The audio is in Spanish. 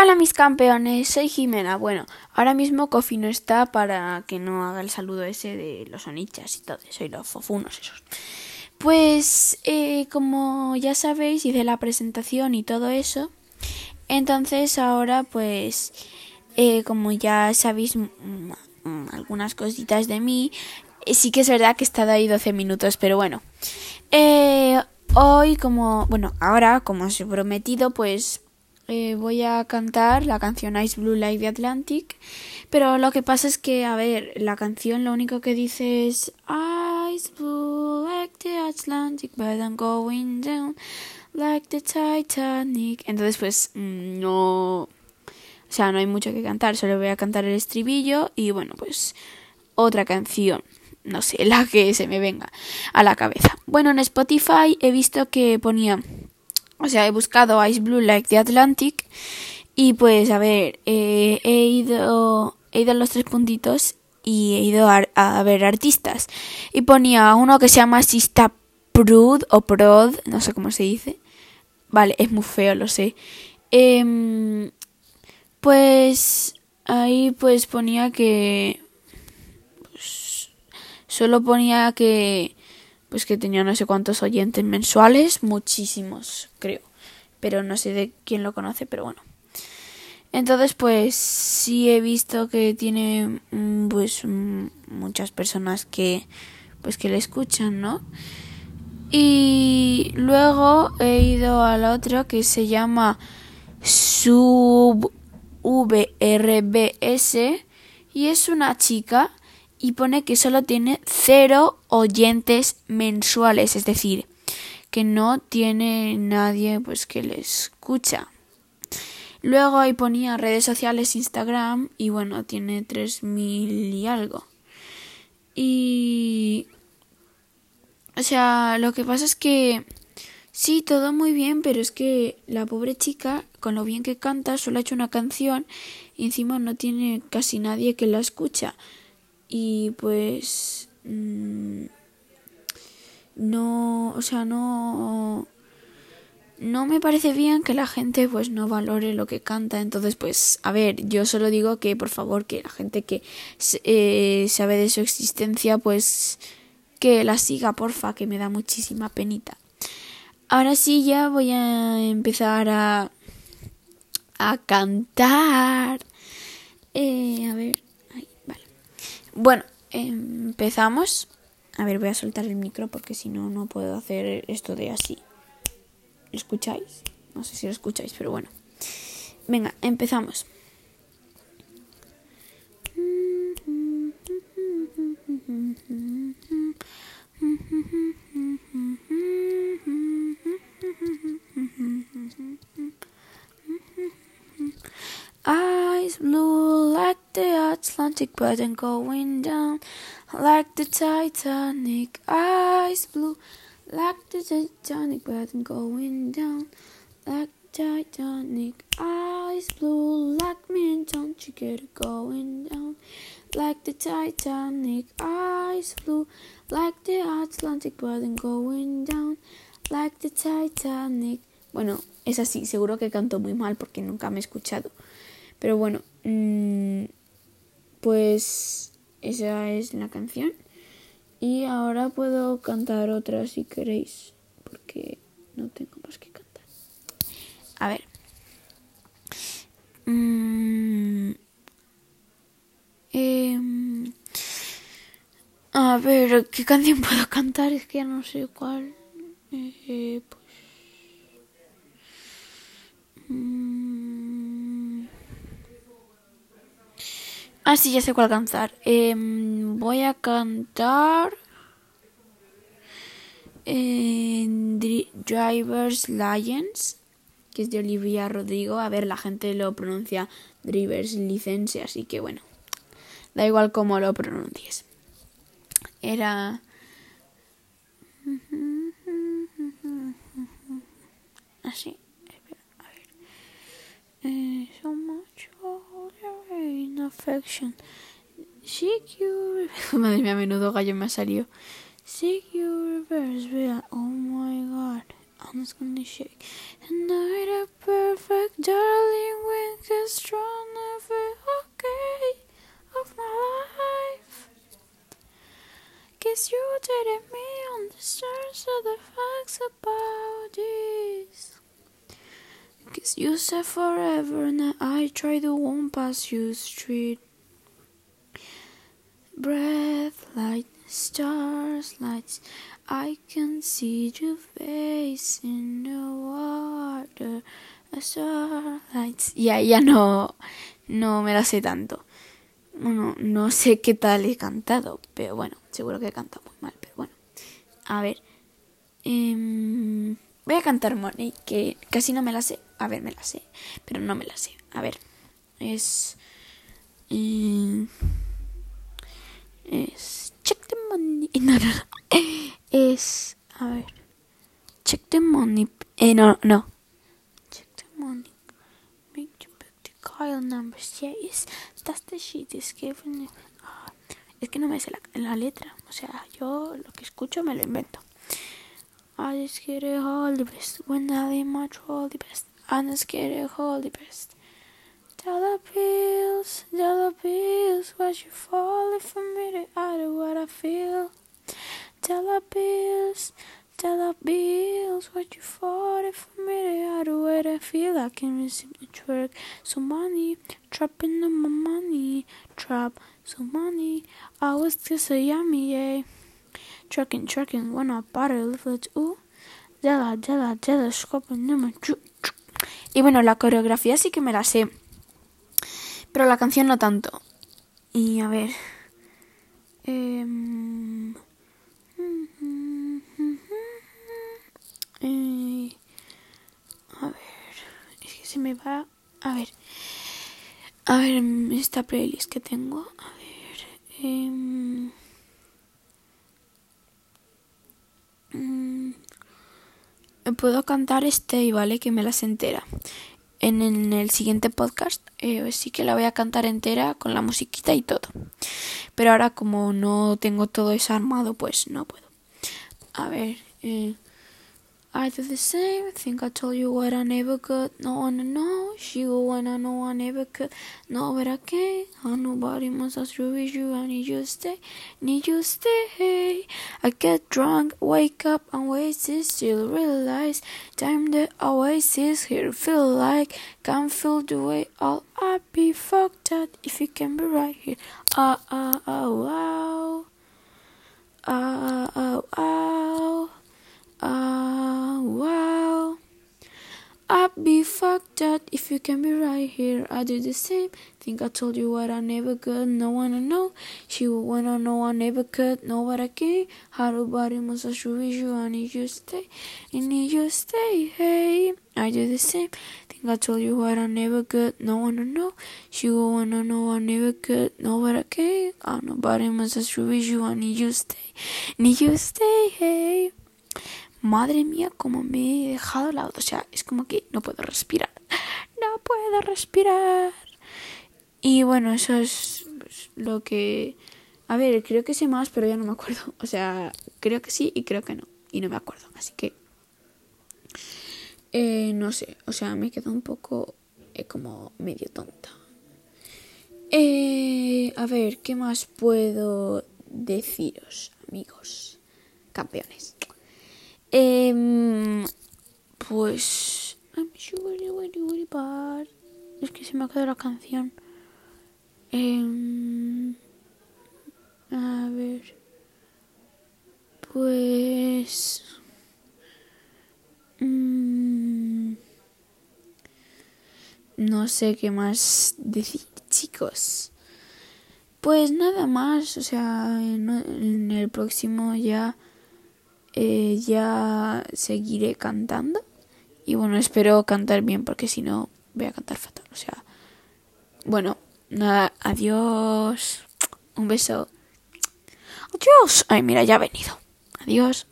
Hola mis campeones, soy Jimena. Bueno, ahora mismo Kofi no está para que no haga el saludo ese de los onichas y todo eso y los fofunos esos. Pues eh, como ya sabéis hice la presentación y todo eso. Entonces ahora pues eh, como ya sabéis algunas cositas de mí, eh, sí que es verdad que he estado ahí 12 minutos, pero bueno. hoy como, bueno, ahora como os he prometido pues eh, voy a cantar la canción Ice Blue Like the Atlantic. Pero lo que pasa es que, a ver, la canción lo único que dice es Ice Blue like the Atlantic, but I'm going down like the Titanic. Entonces, pues, mm, no. O sea, no hay mucho que cantar, solo voy a cantar el estribillo y bueno, pues otra canción, no sé, la que se me venga a la cabeza. Bueno, en Spotify he visto que ponía o sea, he buscado Ice Blue Like the Atlantic y pues a ver, eh, he ido he ido a los tres puntitos y he ido a, ver artistas y ponía uno que se llama Sista Prud o Prod, no sé cómo se dice. Vale, es muy feo, lo sé. Em, pues ahí pues ponía que pues, solo ponía que pues que tenía no sé cuántos oyentes mensuales, muchísimos, creo. Pero no sé de quién lo conoce, pero bueno. Entonces, pues sí he visto que tiene mm, pues mm, muchas personas que pues que le escuchan, ¿no? Y luego he ido al otro que se llama Sub VRBS y es una chica y pone que solo tiene cero oyentes mensuales, es decir, que no tiene nadie pues que le escucha. Luego ahí ponía redes sociales, Instagram y bueno, tiene 3000 y algo. Y o sea, lo que pasa es que sí, todo muy bien, pero es que la pobre chica, con lo bien que canta, solo ha hecho una canción y encima no tiene casi nadie que la escucha y pues mm, no, o sea, no no me parece bien que la gente pues no valore lo que canta. Entonces pues a ver yo solo digo que por favor que la gente que eh, sabe de su existencia pues que la siga porfa que me da muchísima penita. Ahora sí ya voy a empezar a a cantar. Eh, a ver bueno, empezamos. A ver, voy a soltar el micro porque si no, no puedo hacer esto de así. ¿Lo escucháis? No sé si lo escucháis, pero bueno. Venga, empezamos. Eyes blue like the Atlantic, but then going down like the Titanic. Eyes blue like the Titanic, but then going down like Titanic. Eyes blue like me, and don't you get it going down like the Titanic. Eyes blue like the Atlantic, but then going down like the Titanic. Bueno, es así, seguro que canto muy mal porque nunca me he escuchado. Pero bueno, mmm, pues esa es la canción. Y ahora puedo cantar otra si queréis, porque no tengo más que cantar. A ver. Mm, eh, a ver, ¿qué canción puedo cantar? Es que ya no sé cuál. Eh, pues. Mm, Ah, sí, ya sé cuál cantar. Em, voy a cantar. En Drivers Lions, que es de Olivia Rodrigo. A ver, la gente lo pronuncia Drivers License, así que bueno, da igual cómo lo pronuncies. Era. Así. A ver. Eh, so much in affection. Seek you. Madre mía, menudo gallo me ha salido. Seek you reverse, oh my god. I'm just gonna shake. And a perfect darling when get strong every okay of my life. Guess you didn't me understand of the facts about this. Guess you said forever and I tried to walk past you street. Breath light, stars lights. I can see your face in the water. Starlights. Ya, ya no, no me la sé tanto. Bueno, no sé qué tal he cantado, pero bueno, seguro que he cantado muy mal, pero bueno. A ver. Eh, voy a cantar Money, que casi no me la sé. A ver, me la sé, pero no me la sé. A ver. Es... Eh, es... Check the money. No, no, no. Es... A ver. Check the money. Eh, no, no. Check the money. Make the Kyle numbers. Yeah. That's the shit is given. Ah, es que no me sé la, la letra. O sea, yo lo que escucho me lo invento. I just get it all the best. When I much all the best. All the best. Dollar bills, dollar bills, what you falling for me to out of what I feel. Tell Dollar bills, dollar bills, what you falling for me to out of what I feel. I can receive the work, so money, trapping on my money, trap, so money. I was just a yummy, yeah. Trucking, trucking, when I bought lift it, ooh. Della, della, della, scoping, nummer, Y bueno, la coreografía sí que me la sé. Pero la canción no tanto. Y a ver. Eh, eh, a ver. Es que se me va. A ver. A ver, esta playlist que tengo. A ver. Eh, puedo cantar este, ¿vale? Que me las entera. En, en el siguiente podcast eh, sí que la voy a cantar entera con la musiquita y todo. Pero ahora como no tengo todo eso armado, pues no puedo. A ver. Eh, I do the same. Think I told you what I never could. No one know. She go when I know I never could. No, but I can't. I nobody must have true with you. I need you to stay. Need you to stay. I get drunk, wake up, and wasted. Still realize time that I wasted here. Feel like can't feel the way all I be fucked up if you can be right here. Ah ah ah wow. If you can be right here. I do the same. Think I told you what I never could. No one to know. She would wanna know I never could. Know what I can. Body must I need you stay. I need you stay. Hey, I do the same. Think I told you what I never could. No one to know. She would wanna know I never could. Know what I can. I nobody must I need you stay. Need you stay. Hey. madre mía, como me he dejado la O sea, es como que no puedo respirar. Puedo respirar. Y bueno, eso es pues, lo que... A ver, creo que sé más, pero ya no me acuerdo. O sea, creo que sí y creo que no. Y no me acuerdo. Así que... Eh, no sé. O sea, me quedo un poco eh, como medio tonta. Eh, a ver, ¿qué más puedo deciros, amigos? Campeones. Es que se me ha quedado la canción. Eh, a ver. Pues. Mmm, no sé qué más decir, chicos. Pues nada más, o sea, en el próximo ya eh, ya seguiré cantando. Y bueno, espero cantar bien porque si no voy a cantar fatal. O sea, bueno, nada, adiós. Un beso. Adiós. Ay, mira, ya ha venido. Adiós.